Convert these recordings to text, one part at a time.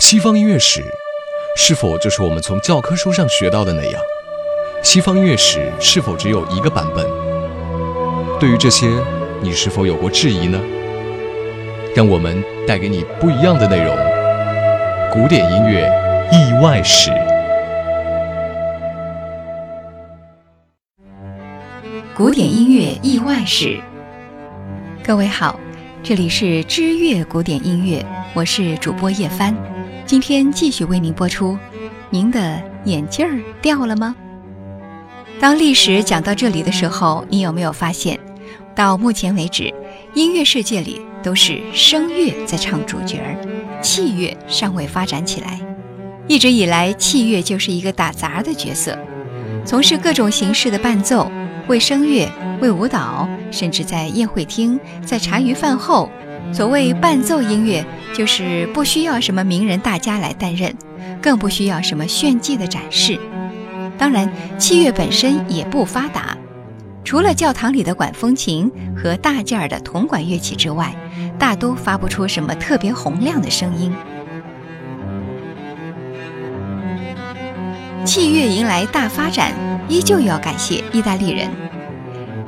西方音乐史是否就是我们从教科书上学到的那样？西方音乐史是否只有一个版本？对于这些，你是否有过质疑呢？让我们带给你不一样的内容——古典音乐意外史。古典音乐意外史，各位好，这里是知乐古典音乐，我是主播叶帆。今天继续为您播出。您的眼镜儿掉了吗？当历史讲到这里的时候，你有没有发现，到目前为止，音乐世界里都是声乐在唱主角儿，器乐尚未发展起来。一直以来，器乐就是一个打杂的角色，从事各种形式的伴奏，为声乐、为舞蹈，甚至在宴会厅、在茶余饭后。所谓伴奏音乐，就是不需要什么名人大家来担任，更不需要什么炫技的展示。当然，器乐本身也不发达，除了教堂里的管风琴和大件儿的铜管乐器之外，大都发不出什么特别洪亮的声音。器乐迎来大发展，依旧要感谢意大利人。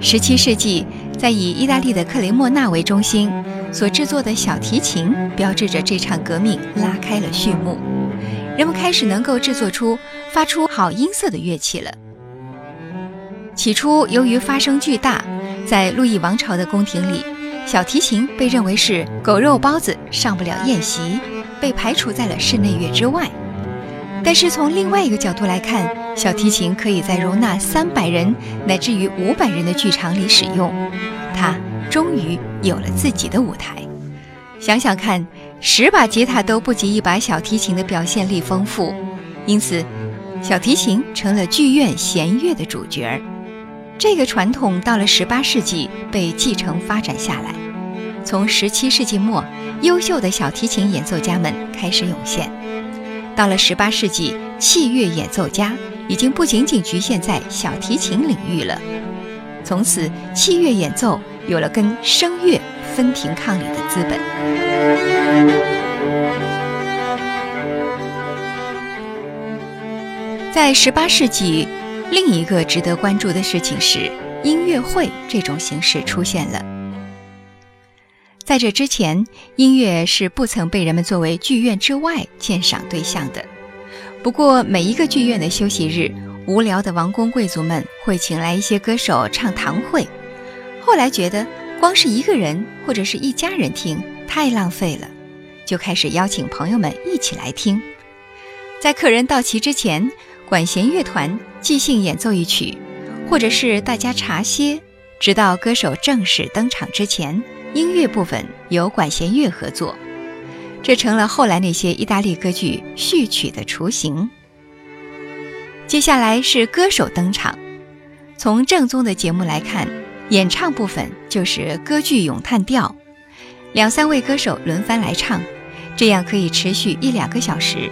十七世纪，在以意大利的克雷莫纳为中心。所制作的小提琴标志着这场革命拉开了序幕，人们开始能够制作出发出好音色的乐器了。起初，由于发声巨大，在路易王朝的宫廷里，小提琴被认为是狗肉包子，上不了宴席，被排除在了室内乐之外。但是从另外一个角度来看，小提琴可以在容纳三百人乃至于五百人的剧场里使用，它。终于有了自己的舞台。想想看，十把吉他都不及一把小提琴的表现力丰富，因此，小提琴成了剧院弦乐的主角儿。这个传统到了十八世纪被继承发展下来。从十七世纪末，优秀的小提琴演奏家们开始涌现。到了十八世纪，器乐演奏家已经不仅仅局限在小提琴领域了。从此，器乐演奏。有了跟声乐分庭抗礼的资本。在十八世纪，另一个值得关注的事情是，音乐会这种形式出现了。在这之前，音乐是不曾被人们作为剧院之外鉴赏对象的。不过，每一个剧院的休息日，无聊的王公贵族们会请来一些歌手唱堂会。后来觉得光是一个人或者是一家人听太浪费了，就开始邀请朋友们一起来听。在客人到齐之前，管弦乐团即兴演奏一曲，或者是大家茶歇，直到歌手正式登场之前，音乐部分由管弦乐合作。这成了后来那些意大利歌剧序曲的雏形。接下来是歌手登场，从正宗的节目来看。演唱部分就是歌剧咏叹调，两三位歌手轮番来唱，这样可以持续一两个小时。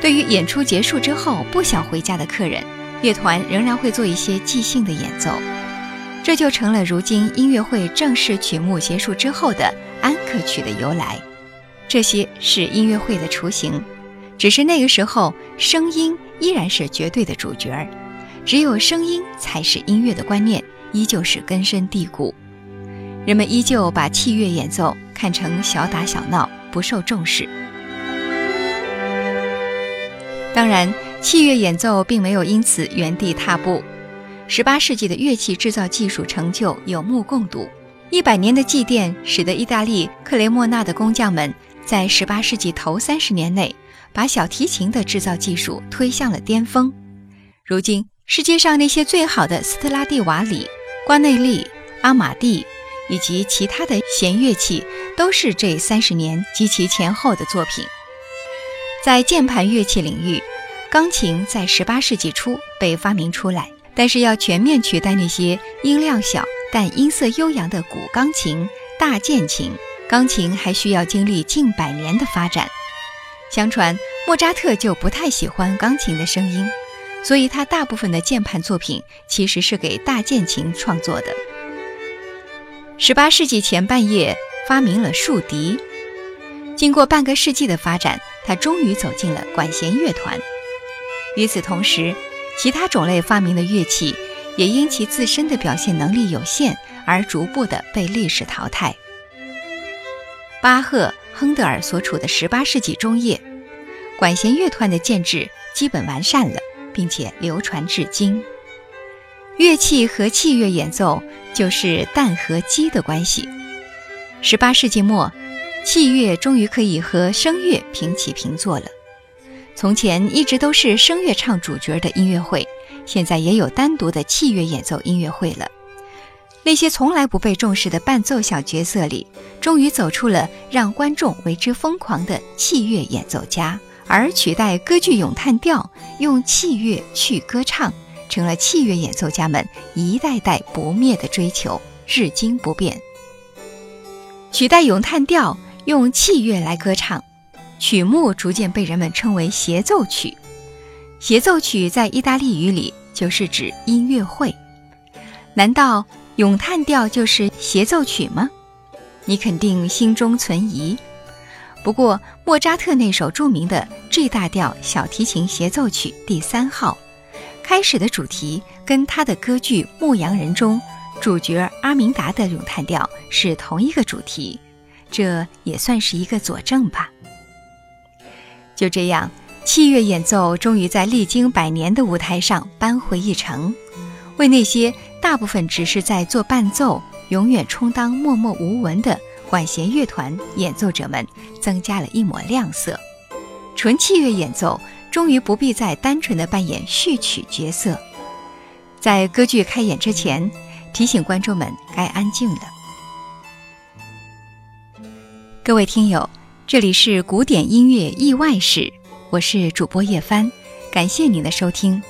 对于演出结束之后不想回家的客人，乐团仍然会做一些即兴的演奏，这就成了如今音乐会正式曲目结束之后的安可曲的由来。这些是音乐会的雏形，只是那个时候声音依然是绝对的主角儿，只有声音才是音乐的观念。依旧是根深蒂固，人们依旧把器乐演奏看成小打小闹，不受重视。当然，器乐演奏并没有因此原地踏步。十八世纪的乐器制造技术成就有目共睹，一百年的祭奠使得意大利克雷莫纳的工匠们在十八世纪头三十年内把小提琴的制造技术推向了巅峰。如今，世界上那些最好的斯特拉蒂瓦里。瓜内利、阿玛蒂以及其他的弦乐器，都是这三十年及其前后的作品。在键盘乐器领域，钢琴在十八世纪初被发明出来，但是要全面取代那些音量小但音色悠扬的古钢琴、大键琴，钢琴还需要经历近百年的发展。相传，莫扎特就不太喜欢钢琴的声音。所以，他大部分的键盘作品其实是给大键琴创作的。十八世纪前半叶发明了竖笛，经过半个世纪的发展，它终于走进了管弦乐团。与此同时，其他种类发明的乐器也因其自身的表现能力有限而逐步的被历史淘汰。巴赫、亨德尔所处的18世纪中叶，管弦乐团的建制基本完善了，并且流传至今。乐器和器乐演奏就是蛋和鸡的关系。18世纪末，器乐终于可以和声乐平起平坐了。从前一直都是声乐唱主角的音乐会，现在也有单独的器乐演奏音乐会了。那些从来不被重视的伴奏小角色里，终于走出了让观众为之疯狂的器乐演奏家，而取代歌剧咏叹调，用器乐去歌唱，成了器乐演奏家们一代代不灭的追求，至今不变。取代咏叹调，用器乐来歌唱。曲目逐渐被人们称为协奏曲，协奏曲在意大利语里就是指音乐会。难道咏叹调就是协奏曲吗？你肯定心中存疑。不过，莫扎特那首著名的 G 大调小提琴协奏曲第三号，开始的主题跟他的歌剧《牧羊人》中主角阿明达的咏叹调是同一个主题，这也算是一个佐证吧。就这样，器乐演奏终于在历经百年的舞台上扳回一城，为那些大部分只是在做伴奏、永远充当默默无闻的管弦乐团演奏者们增加了一抹亮色。纯器乐演奏终于不必再单纯的扮演序曲角色。在歌剧开演之前，提醒观众们该安静了。各位听友。这里是古典音乐意外史，我是主播叶帆，感谢您的收听。